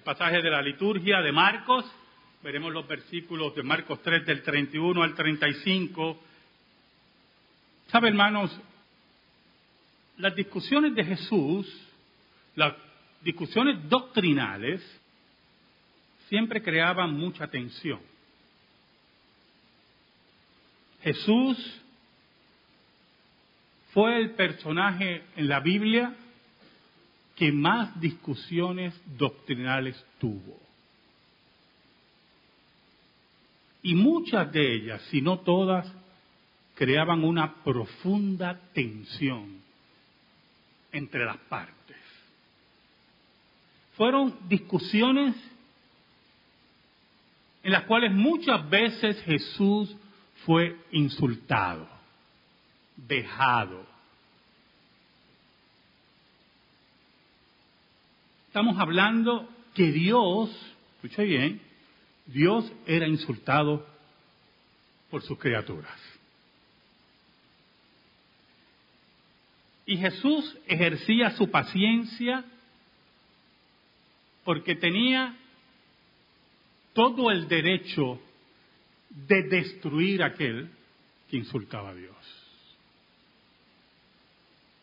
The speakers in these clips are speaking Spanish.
el pasaje de la liturgia de Marcos, veremos los versículos de Marcos 3 del 31 al 35. ¿Sabe, hermanos? Las discusiones de Jesús, las discusiones doctrinales, siempre creaban mucha tensión. Jesús fue el personaje en la Biblia que más discusiones doctrinales tuvo. Y muchas de ellas, si no todas, creaban una profunda tensión entre las partes. Fueron discusiones en las cuales muchas veces Jesús fue insultado, dejado, Estamos hablando que Dios, escuche bien, Dios era insultado por sus criaturas. Y Jesús ejercía su paciencia porque tenía todo el derecho de destruir a aquel que insultaba a Dios.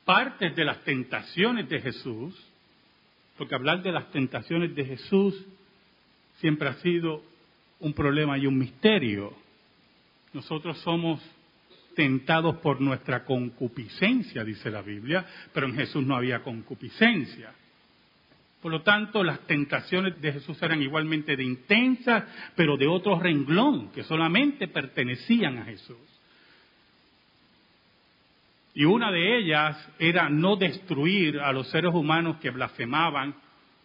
Parte de las tentaciones de Jesús porque hablar de las tentaciones de Jesús siempre ha sido un problema y un misterio. Nosotros somos tentados por nuestra concupiscencia, dice la Biblia, pero en Jesús no había concupiscencia. Por lo tanto, las tentaciones de Jesús eran igualmente de intensas, pero de otro renglón, que solamente pertenecían a Jesús. Y una de ellas era no destruir a los seres humanos que blasfemaban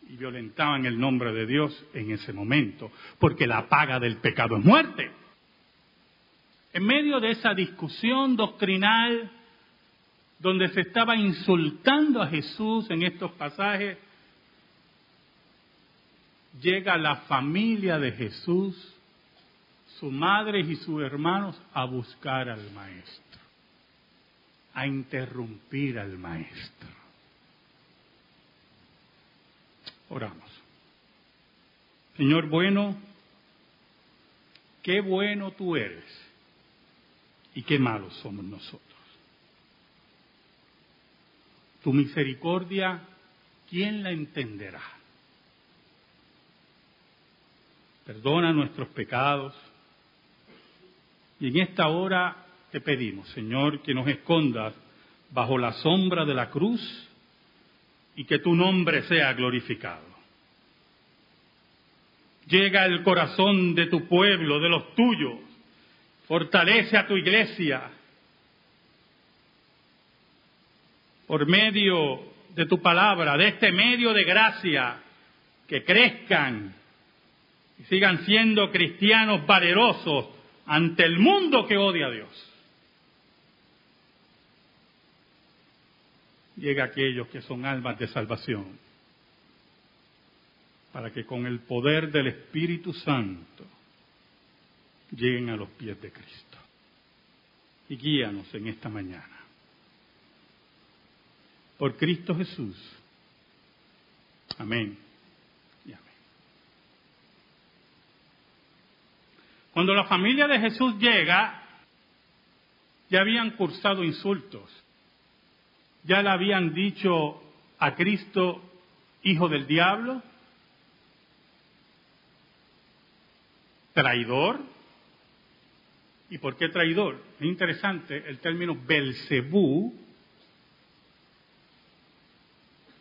y violentaban el nombre de Dios en ese momento, porque la paga del pecado es muerte. En medio de esa discusión doctrinal, donde se estaba insultando a Jesús en estos pasajes, llega la familia de Jesús, sus madres y sus hermanos, a buscar al Maestro a interrumpir al maestro. Oramos. Señor bueno, qué bueno tú eres y qué malos somos nosotros. Tu misericordia, ¿quién la entenderá? Perdona nuestros pecados y en esta hora te pedimos, Señor, que nos escondas bajo la sombra de la cruz y que tu nombre sea glorificado. Llega el corazón de tu pueblo, de los tuyos, fortalece a tu iglesia por medio de tu palabra, de este medio de gracia, que crezcan y sigan siendo cristianos valerosos ante el mundo que odia a Dios. Llega a aquellos que son almas de salvación, para que con el poder del Espíritu Santo lleguen a los pies de Cristo. Y guíanos en esta mañana. Por Cristo Jesús. Amén. Y amén. Cuando la familia de Jesús llega, ya habían cursado insultos ya le habían dicho a Cristo hijo del diablo, traidor. ¿Y por qué traidor? Es interesante, el término Belcebú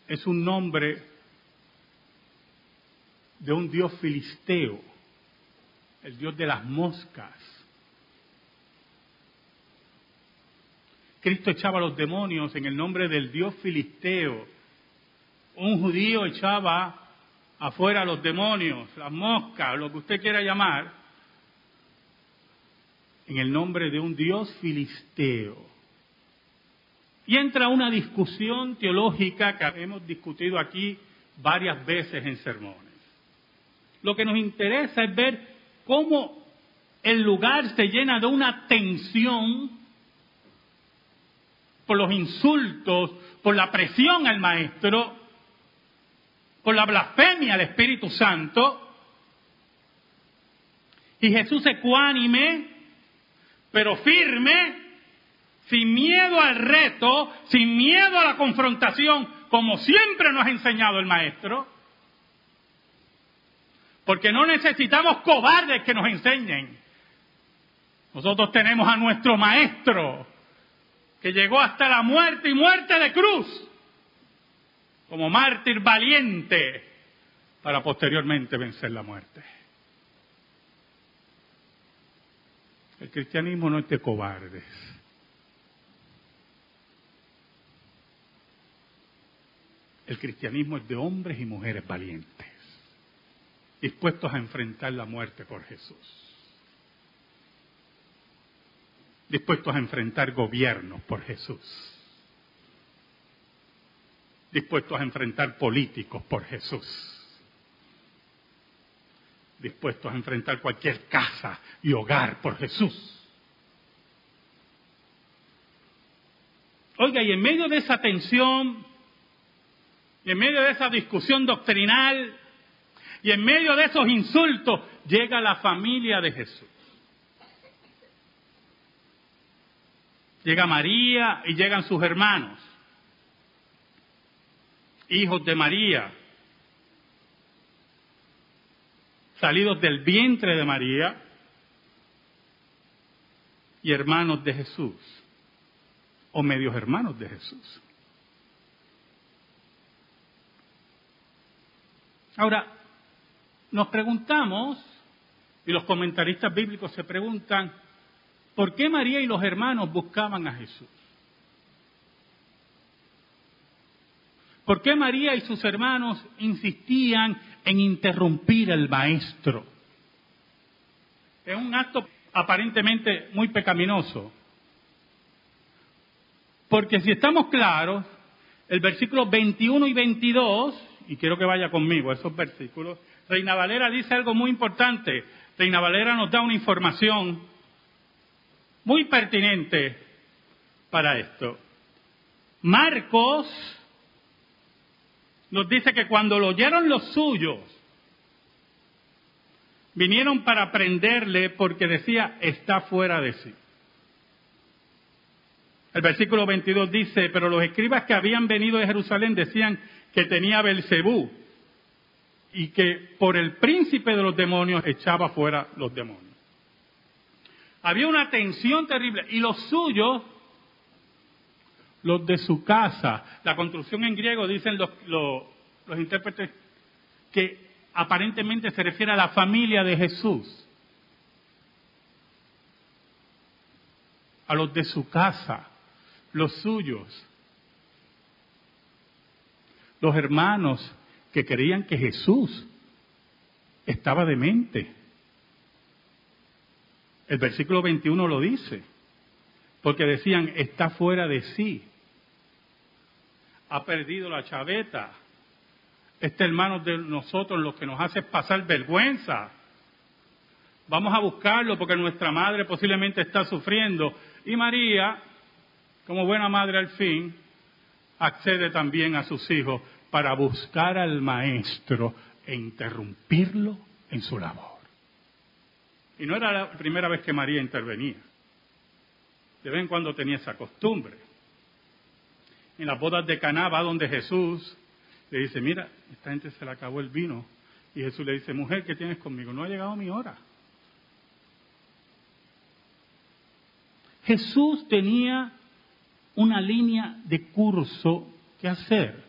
es un nombre de un dios filisteo, el dios de las moscas. Cristo echaba los demonios en el nombre del Dios filisteo. Un judío echaba afuera los demonios, las moscas, lo que usted quiera llamar, en el nombre de un Dios filisteo. Y entra una discusión teológica que hemos discutido aquí varias veces en sermones. Lo que nos interesa es ver cómo el lugar se llena de una tensión por los insultos, por la presión al maestro, por la blasfemia al Espíritu Santo. Y Jesús ecuánime, pero firme, sin miedo al reto, sin miedo a la confrontación, como siempre nos ha enseñado el Maestro. Porque no necesitamos cobardes que nos enseñen. Nosotros tenemos a nuestro Maestro, que llegó hasta la muerte y muerte de cruz, como mártir valiente, para posteriormente vencer la muerte. El cristianismo no es de cobardes. El cristianismo es de hombres y mujeres valientes, dispuestos a enfrentar la muerte por Jesús, dispuestos a enfrentar gobiernos por Jesús, dispuestos a enfrentar políticos por Jesús, dispuestos a enfrentar cualquier casa y hogar por Jesús. Oiga, y en medio de esa tensión, y en medio de esa discusión doctrinal, y en medio de esos insultos, llega la familia de Jesús. Llega María y llegan sus hermanos, hijos de María, salidos del vientre de María y hermanos de Jesús, o medios hermanos de Jesús. Ahora, nos preguntamos, y los comentaristas bíblicos se preguntan, ¿por qué María y los hermanos buscaban a Jesús? ¿Por qué María y sus hermanos insistían en interrumpir al maestro? Es un acto aparentemente muy pecaminoso. Porque si estamos claros, el versículo 21 y 22, y quiero que vaya conmigo a esos versículos, Reina Valera dice algo muy importante. Reina Valera nos da una información muy pertinente para esto. Marcos nos dice que cuando lo oyeron los suyos, vinieron para prenderle porque decía, está fuera de sí. El versículo 22 dice, pero los escribas que habían venido de Jerusalén decían que tenía Belcebú y que por el príncipe de los demonios echaba fuera los demonios. Había una tensión terrible y los suyos los de su casa. La construcción en griego, dicen los, los, intérpretes, que aparentemente se refiere a la familia de Jesús. A los de su casa, los suyos. Los hermanos que creían que Jesús estaba demente. El versículo 21 lo dice, porque decían, está fuera de sí ha perdido la chaveta. Este hermano de nosotros lo que nos hace pasar vergüenza. Vamos a buscarlo porque nuestra madre posiblemente está sufriendo. Y María, como buena madre al fin, accede también a sus hijos para buscar al maestro e interrumpirlo en su labor. Y no era la primera vez que María intervenía. De vez en cuando tenía esa costumbre en las bodas de Caná va donde Jesús le dice, mira, esta gente se le acabó el vino. Y Jesús le dice, mujer, ¿qué tienes conmigo? No ha llegado mi hora. Jesús tenía una línea de curso que hacer.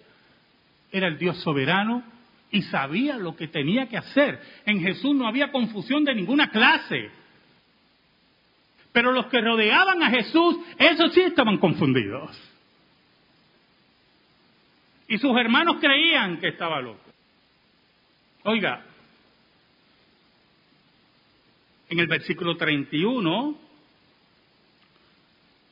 Era el Dios soberano y sabía lo que tenía que hacer. En Jesús no había confusión de ninguna clase. Pero los que rodeaban a Jesús, esos sí estaban confundidos. Y sus hermanos creían que estaba loco. Oiga, en el versículo 31,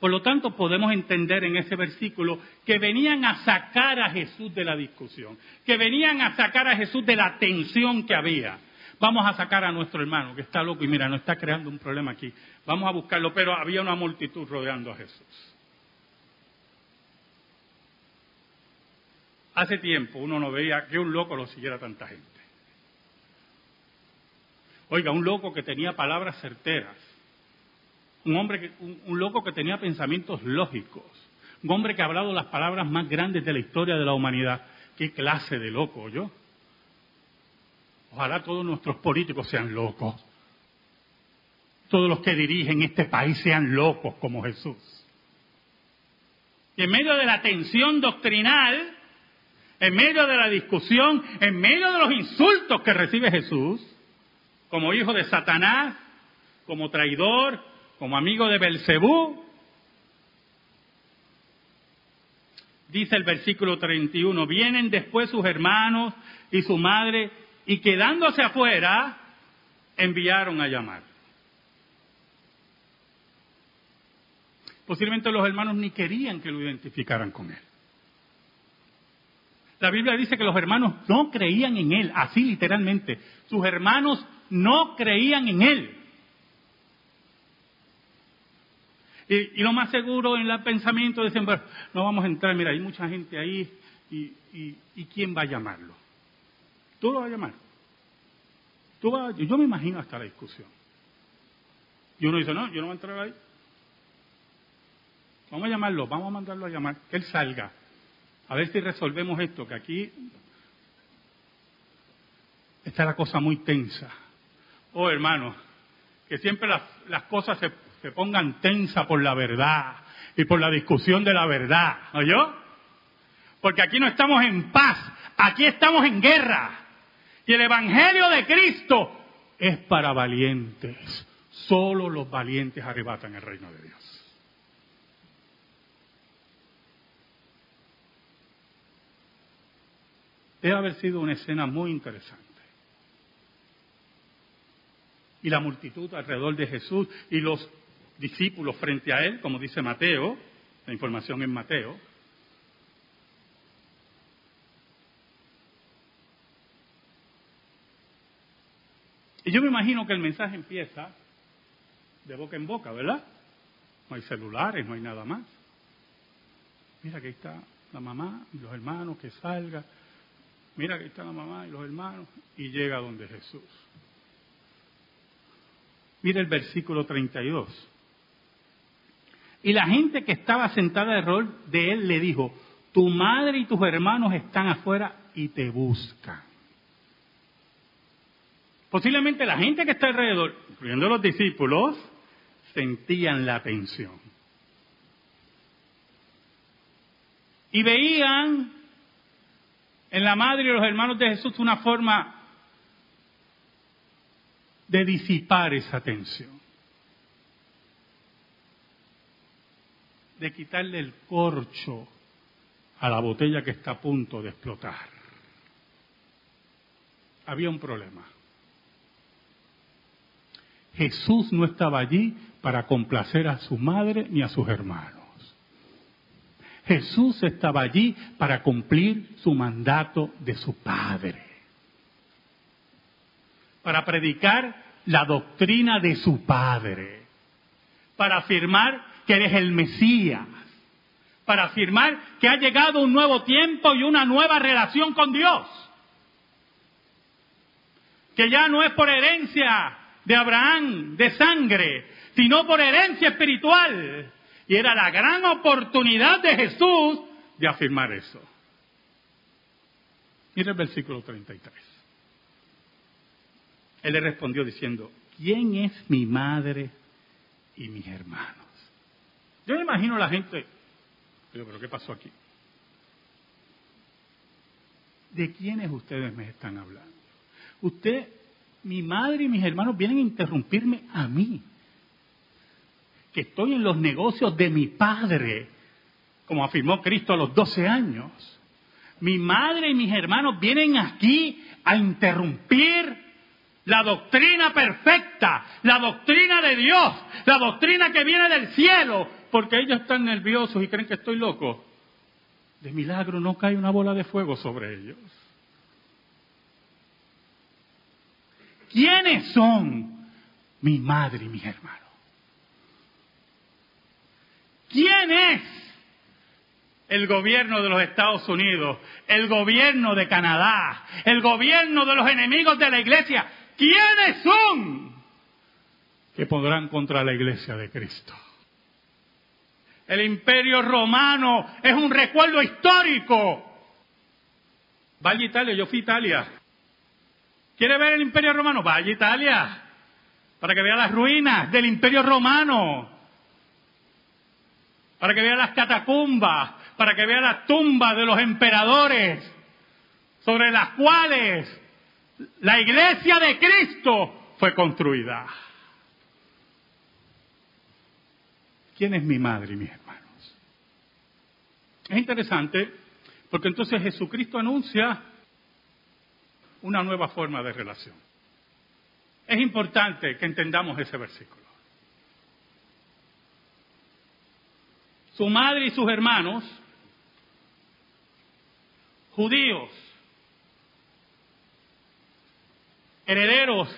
por lo tanto podemos entender en ese versículo que venían a sacar a Jesús de la discusión, que venían a sacar a Jesús de la tensión que había. Vamos a sacar a nuestro hermano que está loco y mira, no está creando un problema aquí. Vamos a buscarlo, pero había una multitud rodeando a Jesús. Hace tiempo uno no veía que un loco lo siguiera tanta gente. Oiga, un loco que tenía palabras certeras, un hombre que, un, loco que tenía pensamientos lógicos, un hombre que ha hablado las palabras más grandes de la historia de la humanidad. ¿Qué clase de loco yo? Ojalá todos nuestros políticos sean locos. Todos los que dirigen este país sean locos como Jesús. Y en medio de la tensión doctrinal, en medio de la discusión, en medio de los insultos que recibe Jesús, como hijo de Satanás, como traidor, como amigo de Belcebú, dice el versículo 31, vienen después sus hermanos y su madre y quedándose afuera, enviaron a llamar. Posiblemente los hermanos ni querían que lo identificaran con él. La Biblia dice que los hermanos no creían en él, así literalmente. Sus hermanos no creían en él. Y, lo más seguro en el pensamiento bueno, no vamos a entrar, mira, hay mucha gente ahí, y, y ¿quién va a llamarlo? Tú lo vas a llamar. Tú vas yo me imagino hasta la discusión. Y uno dice, no, yo no voy a entrar ahí. Vamos a llamarlo, vamos a mandarlo a llamar, que él salga. A ver si resolvemos esto, que aquí está la cosa muy tensa. Oh, hermano, que siempre las, las cosas se, se, pongan tensa por la verdad y por la discusión de la verdad. ¿Oyó? Porque aquí no estamos en paz, aquí estamos en guerra. Y el Evangelio de Cristo es para valientes. Solo los valientes arrebatan el reino de Dios. Debe haber sido una escena muy interesante. Y la multitud alrededor de Jesús y los discípulos frente a él, como dice Mateo, la información en Mateo, Y yo me imagino que el mensaje empieza de boca en boca, ¿verdad? No hay celulares, no hay nada más. Mira que está la mamá y los hermanos, que salga. Mira que está la mamá y los hermanos. Y llega donde Jesús. Mira el versículo 32. Y la gente que estaba sentada de rol de él le dijo, tu madre y tus hermanos están afuera y te buscan. Posiblemente la gente que está alrededor, incluyendo los discípulos, sentían la tensión. Y veían en la madre y los hermanos de Jesús una forma de disipar esa tensión. De quitarle el corcho a la botella que está a punto de explotar. Había un problema. Jesús no estaba allí para complacer a su madre ni a sus hermanos. Jesús estaba allí para cumplir su mandato de su Padre, para predicar la doctrina de su Padre, para afirmar que eres el Mesías, para afirmar que ha llegado un nuevo tiempo y una nueva relación con Dios, que ya no es por herencia de Abraham, de sangre, sino por herencia espiritual. Y era la gran oportunidad de Jesús de afirmar eso. Mira el versículo 33. Él le respondió diciendo, ¿quién es mi madre y mis hermanos? Yo me imagino la gente, pero, pero ¿qué pasó aquí? ¿De quiénes ustedes me están hablando? Usted mi madre y mis hermanos vienen a interrumpirme a mí, que estoy en los negocios de mi padre, como afirmó Cristo a los 12 años. Mi madre y mis hermanos vienen aquí a interrumpir la doctrina perfecta, la doctrina de Dios, la doctrina que viene del cielo, porque ellos están nerviosos y creen que estoy loco. De milagro no cae una bola de fuego sobre ellos. ¿Quiénes son mi madre y mis hermanos? ¿Quién es el gobierno de los Estados Unidos, el gobierno de Canadá, el gobierno de los enemigos de la iglesia. ¿Quiénes son que podrán contra la iglesia de Cristo? El imperio romano es un recuerdo histórico. Vaya Italia, yo fui a Italia. ¿Quiere ver el imperio romano? Vaya Italia. Para que vea las ruinas del imperio romano. Para que vea las catacumbas. Para que vea las tumbas de los emperadores. Sobre las cuales la iglesia de Cristo fue construida. ¿Quién es mi madre y mis hermanos? Es interesante porque entonces Jesucristo anuncia una nueva forma de relación. Es importante que entendamos ese versículo. Su madre y sus hermanos, judíos, herederos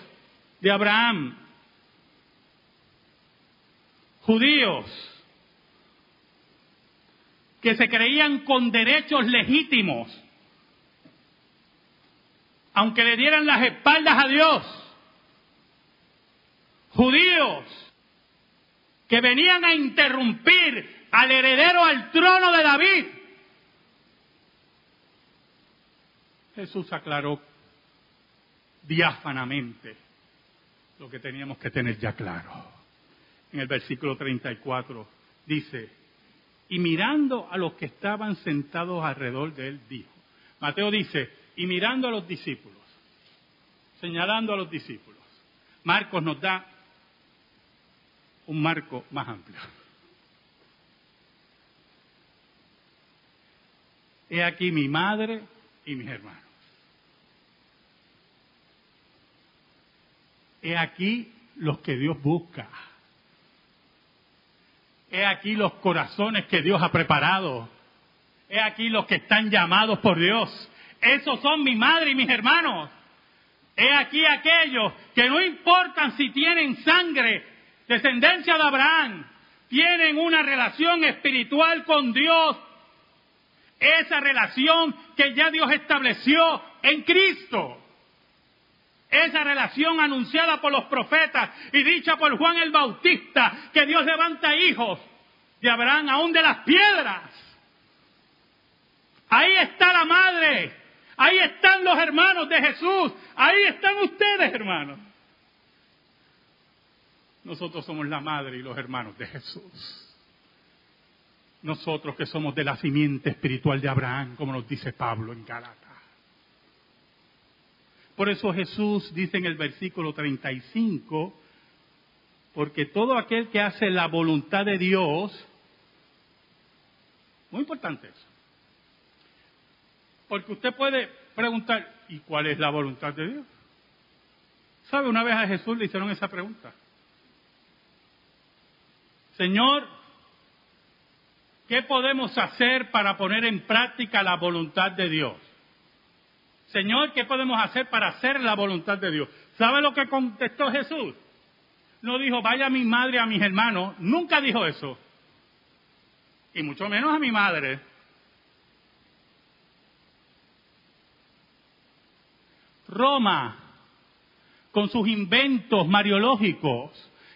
de Abraham, judíos que se creían con derechos legítimos, aunque le dieran las espaldas a Dios, judíos que venían a interrumpir al heredero al trono de David. Jesús aclaró diáfanamente lo que teníamos que tener ya claro en el versículo 34, dice, y mirando a los que estaban sentados alrededor de él, dijo, Mateo dice, y mirando a los discípulos, señalando a los discípulos, Marcos nos da un marco más amplio. He aquí mi madre y mis hermanos. He aquí los que Dios busca. He aquí los corazones que Dios ha preparado. He aquí los que están llamados por Dios. Esos son mi madre y mis hermanos. He aquí aquellos que no importan si tienen sangre, descendencia de Abraham, tienen una relación espiritual con Dios. Esa relación que ya Dios estableció en Cristo. Esa relación anunciada por los profetas y dicha por Juan el Bautista, que Dios levanta hijos de Abraham, aún de las piedras. Ahí está la madre, ahí están los hermanos de Jesús, ahí están ustedes, hermanos. Nosotros somos la madre y los hermanos de Jesús. Nosotros que somos de la simiente espiritual de Abraham, como nos dice Pablo en Galata. Por eso Jesús dice en el versículo 35, porque todo aquel que hace la voluntad de Dios, muy importante eso, porque usted puede preguntar, ¿y cuál es la voluntad de Dios? ¿Sabe? Una vez a Jesús le hicieron esa pregunta. Señor, ¿qué podemos hacer para poner en práctica la voluntad de Dios? Señor, ¿qué podemos hacer para hacer la voluntad de Dios? ¿Sabe lo que contestó Jesús? No dijo, vaya a mi madre, a mis hermanos. Nunca dijo eso. Y mucho menos a mi madre. Roma, con sus inventos mariológicos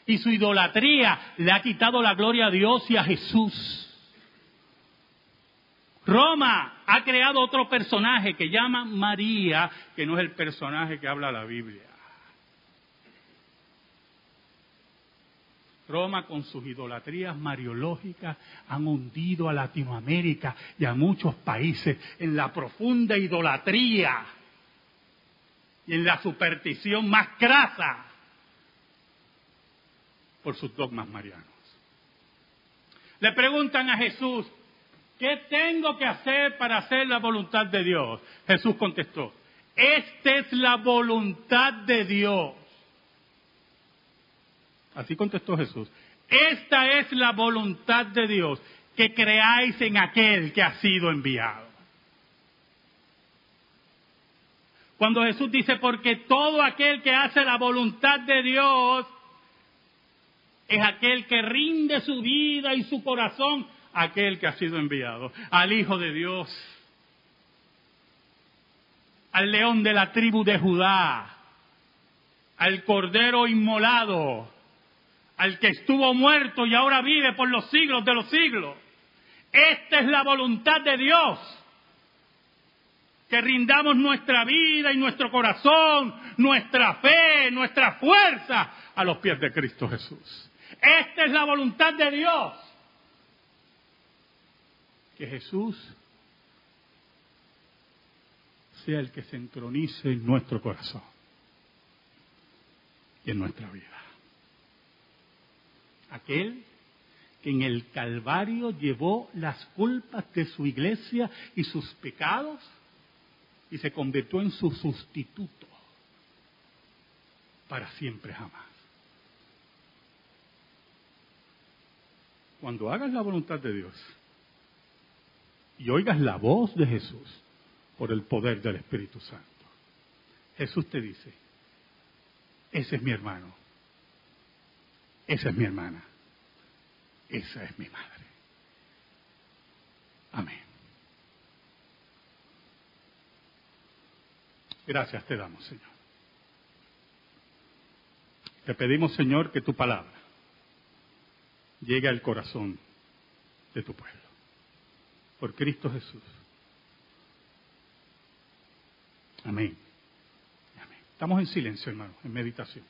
y su idolatría, le ha quitado la gloria a Dios y a Jesús. Roma ha creado otro personaje que llama María, que no es el personaje que habla la Biblia. Roma con sus idolatrías mariológicas han hundido a Latinoamérica y a muchos países en la profunda idolatría y en la superstición más crasa por sus dogmas marianos. Le preguntan a Jesús, ¿Qué tengo que hacer para hacer la voluntad de Dios? Jesús contestó, esta es la voluntad de Dios. Así contestó Jesús. Esta es la voluntad de Dios, que creáis en aquel que ha sido enviado. Cuando Jesús dice, porque todo aquel que hace la voluntad de Dios es aquel que rinde su vida y su corazón aquel que ha sido enviado, al Hijo de Dios, al león de la tribu de Judá, al cordero inmolado, al que estuvo muerto y ahora vive por los siglos de los siglos. Esta es la voluntad de Dios. Que rindamos nuestra vida y nuestro corazón, nuestra fe, nuestra fuerza a los pies de Cristo Jesús. Esta es la voluntad de Dios. Que Jesús sea el que se entronice en nuestro corazón y en nuestra vida. Aquel que en el Calvario llevó las culpas de su iglesia y sus pecados y se convirtió en su sustituto para siempre jamás. Cuando hagas la voluntad de Dios y oigas la voz de Jesús por el poder del Espíritu Santo, Jesús te dice, ese es mi hermano, esa es mi hermana, esa es mi madre. Amén. Gracias te damos, Señor. Te pedimos, Señor, que tu palabra llegue al corazón de tu pueblo. Por Cristo Jesús. Amén. Amén. Estamos en silencio, hermanos, en meditación.